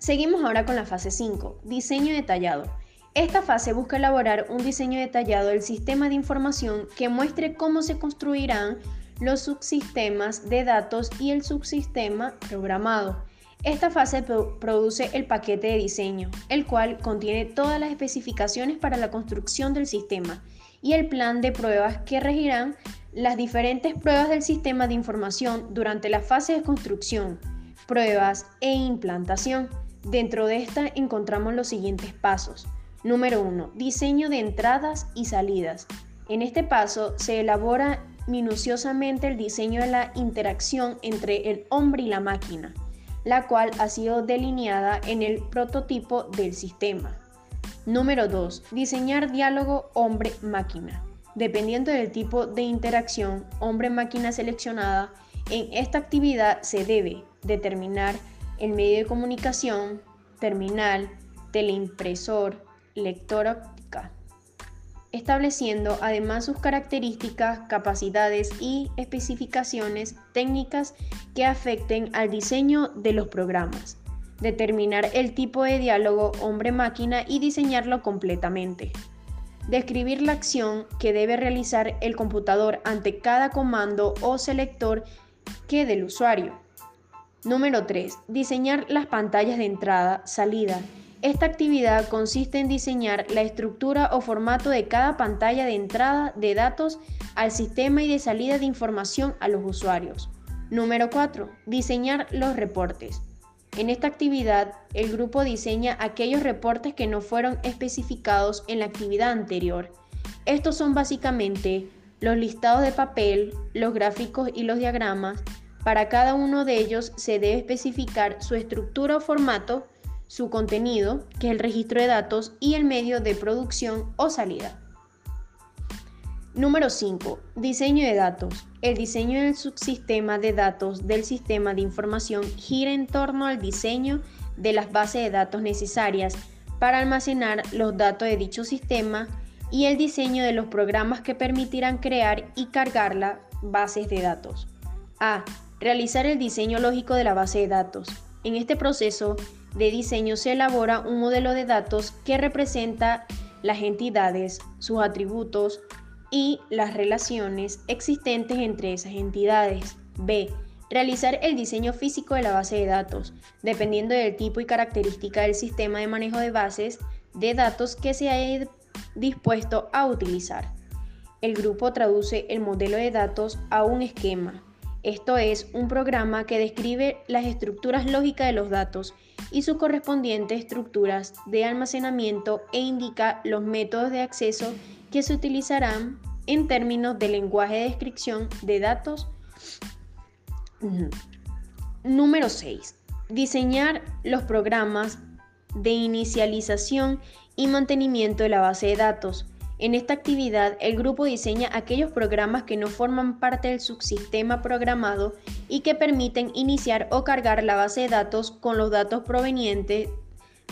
Seguimos ahora con la fase 5, diseño detallado. Esta fase busca elaborar un diseño detallado del sistema de información que muestre cómo se construirán los subsistemas de datos y el subsistema programado. Esta fase produce el paquete de diseño, el cual contiene todas las especificaciones para la construcción del sistema y el plan de pruebas que regirán las diferentes pruebas del sistema de información durante la fase de construcción, pruebas e implantación. Dentro de esta encontramos los siguientes pasos. Número 1. Diseño de entradas y salidas. En este paso se elabora minuciosamente el diseño de la interacción entre el hombre y la máquina, la cual ha sido delineada en el prototipo del sistema. Número 2. Diseñar diálogo hombre-máquina. Dependiendo del tipo de interacción hombre-máquina seleccionada, en esta actividad se debe determinar el medio de comunicación, terminal, teleimpresor, lector óptica estableciendo además sus características, capacidades y especificaciones técnicas que afecten al diseño de los programas, determinar el tipo de diálogo hombre-máquina y diseñarlo completamente, describir la acción que debe realizar el computador ante cada comando o selector que del usuario. Número 3. Diseñar las pantallas de entrada, salida esta actividad consiste en diseñar la estructura o formato de cada pantalla de entrada de datos al sistema y de salida de información a los usuarios. Número 4. Diseñar los reportes. En esta actividad, el grupo diseña aquellos reportes que no fueron especificados en la actividad anterior. Estos son básicamente los listados de papel, los gráficos y los diagramas. Para cada uno de ellos se debe especificar su estructura o formato su contenido, que es el registro de datos, y el medio de producción o salida. Número 5. Diseño de datos. El diseño del subsistema de datos del sistema de información gira en torno al diseño de las bases de datos necesarias para almacenar los datos de dicho sistema y el diseño de los programas que permitirán crear y cargar las bases de datos. A. Realizar el diseño lógico de la base de datos. En este proceso, de diseño se elabora un modelo de datos que representa las entidades, sus atributos y las relaciones existentes entre esas entidades. B. Realizar el diseño físico de la base de datos, dependiendo del tipo y característica del sistema de manejo de bases de datos que se haya dispuesto a utilizar. El grupo traduce el modelo de datos a un esquema, esto es un programa que describe las estructuras lógicas de los datos y sus correspondientes estructuras de almacenamiento e indica los métodos de acceso que se utilizarán en términos de lenguaje de descripción de datos. Número 6. Diseñar los programas de inicialización y mantenimiento de la base de datos. En esta actividad, el grupo diseña aquellos programas que no forman parte del subsistema programado y que permiten iniciar o cargar la base de datos con los datos provenientes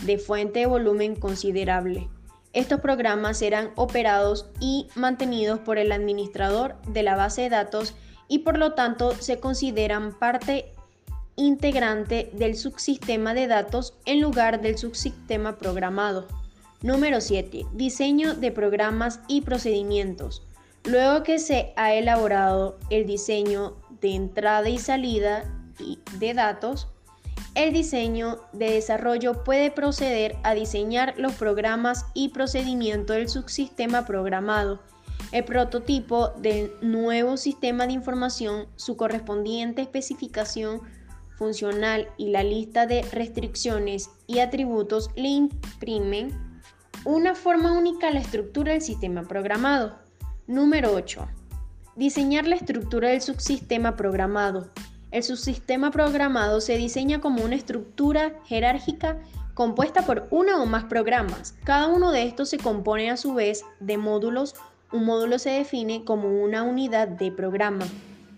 de fuente de volumen considerable. Estos programas serán operados y mantenidos por el administrador de la base de datos y por lo tanto se consideran parte integrante del subsistema de datos en lugar del subsistema programado. Número 7. Diseño de programas y procedimientos. Luego que se ha elaborado el diseño de entrada y salida de datos, el diseño de desarrollo puede proceder a diseñar los programas y procedimientos del subsistema programado, el prototipo del nuevo sistema de información, su correspondiente especificación funcional y la lista de restricciones y atributos le imprimen una forma única a la estructura del sistema programado. Número 8. Diseñar la estructura del subsistema programado. El subsistema programado se diseña como una estructura jerárquica compuesta por uno o más programas. Cada uno de estos se compone a su vez de módulos. Un módulo se define como una unidad de programa.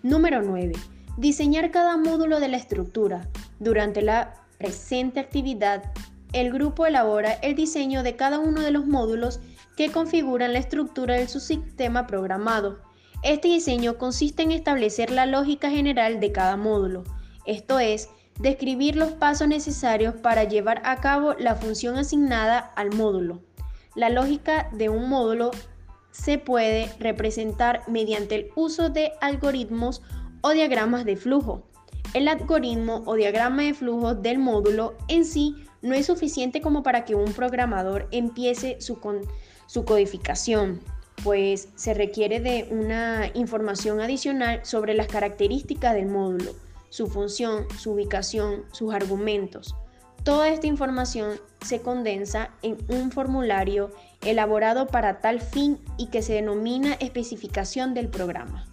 Número 9. Diseñar cada módulo de la estructura. Durante la presente actividad el grupo elabora el diseño de cada uno de los módulos que configuran la estructura del subsistema programado. Este diseño consiste en establecer la lógica general de cada módulo, esto es, Describir los pasos necesarios para llevar a cabo la función asignada al módulo. La lógica de un módulo se puede representar mediante el uso de algoritmos o diagramas de flujo. El algoritmo o diagrama de flujo del módulo en sí no es suficiente como para que un programador empiece su, su codificación, pues se requiere de una información adicional sobre las características del módulo, su función, su ubicación, sus argumentos. Toda esta información se condensa en un formulario elaborado para tal fin y que se denomina especificación del programa.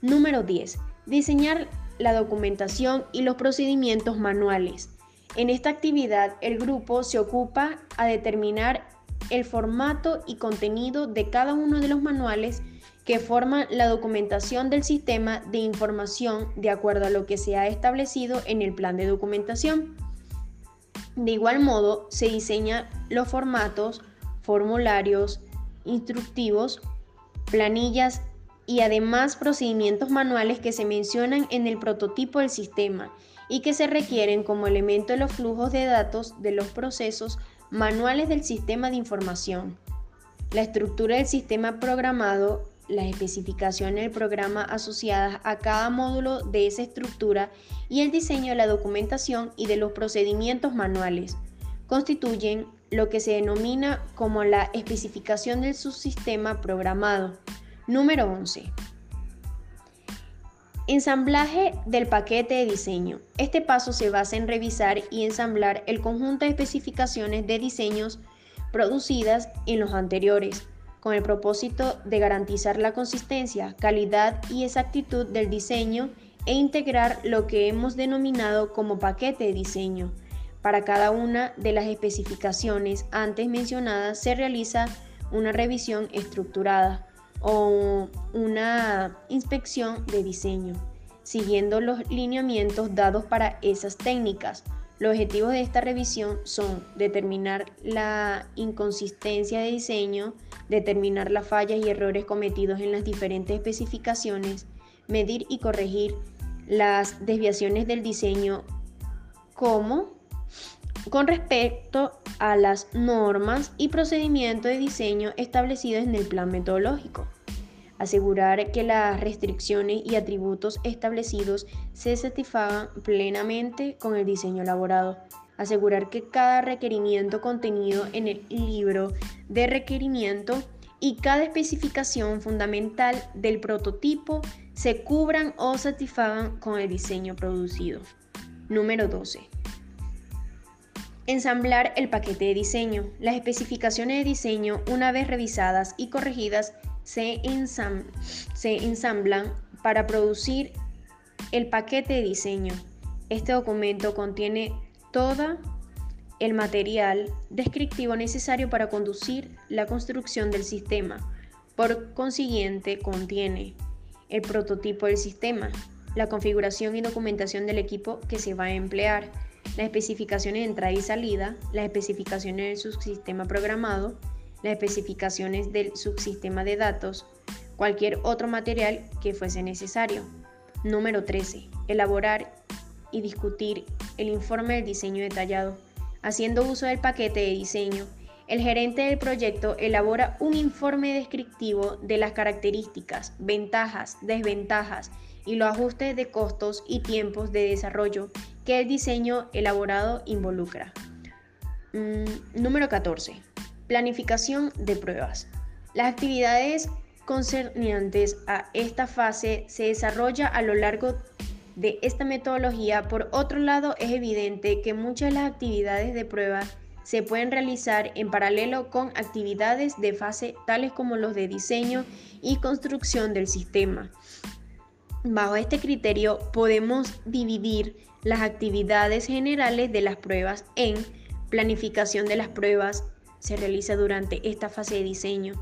Número 10. Diseñar la documentación y los procedimientos manuales. En esta actividad, el grupo se ocupa a determinar el formato y contenido de cada uno de los manuales que forman la documentación del sistema de información de acuerdo a lo que se ha establecido en el plan de documentación. De igual modo, se diseñan los formatos, formularios, instructivos, planillas y además procedimientos manuales que se mencionan en el prototipo del sistema y que se requieren como elemento de los flujos de datos de los procesos manuales del sistema de información. La estructura del sistema programado, las especificaciones del programa asociadas a cada módulo de esa estructura y el diseño de la documentación y de los procedimientos manuales constituyen lo que se denomina como la especificación del subsistema programado. Número 11. Ensamblaje del paquete de diseño. Este paso se basa en revisar y ensamblar el conjunto de especificaciones de diseños producidas en los anteriores, con el propósito de garantizar la consistencia, calidad y exactitud del diseño e integrar lo que hemos denominado como paquete de diseño. Para cada una de las especificaciones antes mencionadas se realiza una revisión estructurada o una inspección de diseño, siguiendo los lineamientos dados para esas técnicas. Los objetivos de esta revisión son determinar la inconsistencia de diseño, determinar las fallas y errores cometidos en las diferentes especificaciones, medir y corregir las desviaciones del diseño como con respecto a las normas y procedimientos de diseño establecidos en el plan metodológico. Asegurar que las restricciones y atributos establecidos se satisfagan plenamente con el diseño elaborado. Asegurar que cada requerimiento contenido en el libro de requerimiento y cada especificación fundamental del prototipo se cubran o satisfagan con el diseño producido. Número 12. Ensamblar el paquete de diseño. Las especificaciones de diseño, una vez revisadas y corregidas, se, ensamblan para producir el paquete de diseño. Este documento contiene todo el material descriptivo necesario para conducir la construcción del sistema. Por consiguiente, contiene el prototipo del sistema, la configuración y documentación del equipo que se va a emplear, las especificaciones de entrada y salida, las especificaciones del subsistema programado, las especificaciones del subsistema de datos, cualquier otro material que fuese necesario. Número 13. Elaborar y discutir el informe del diseño detallado. Haciendo uso del paquete de diseño, el gerente del proyecto elabora un informe descriptivo de las características, ventajas, desventajas y los ajustes de costos y tiempos de desarrollo que el diseño elaborado involucra. Mm, número 14. Planificación de pruebas. Las actividades concernientes a esta fase se desarrolla a lo largo de esta metodología. Por otro lado, es evidente que muchas de las actividades de prueba se pueden realizar en paralelo con actividades de fase tales como los de diseño y construcción del sistema. Bajo este criterio podemos dividir las actividades generales de las pruebas en planificación de las pruebas, se realiza durante esta fase de diseño.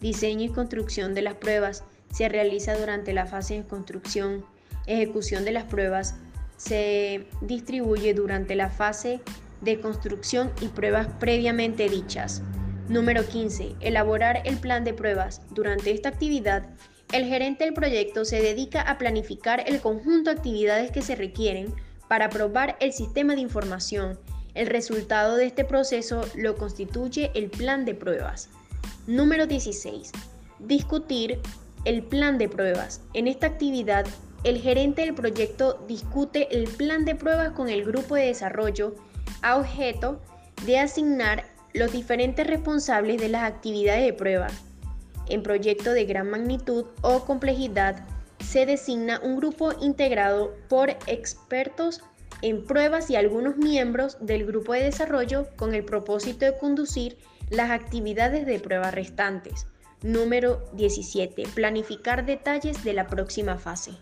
Diseño y construcción de las pruebas se realiza durante la fase de construcción. Ejecución de las pruebas se distribuye durante la fase de construcción y pruebas previamente dichas. Número 15. Elaborar el plan de pruebas. Durante esta actividad, el gerente del proyecto se dedica a planificar el conjunto de actividades que se requieren para probar el sistema de información. El resultado de este proceso lo constituye el plan de pruebas. Número 16. Discutir el plan de pruebas. En esta actividad, el gerente del proyecto discute el plan de pruebas con el grupo de desarrollo a objeto de asignar los diferentes responsables de las actividades de prueba. En proyectos de gran magnitud o complejidad, se designa un grupo integrado por expertos en pruebas y algunos miembros del grupo de desarrollo con el propósito de conducir las actividades de prueba restantes. Número 17. Planificar detalles de la próxima fase.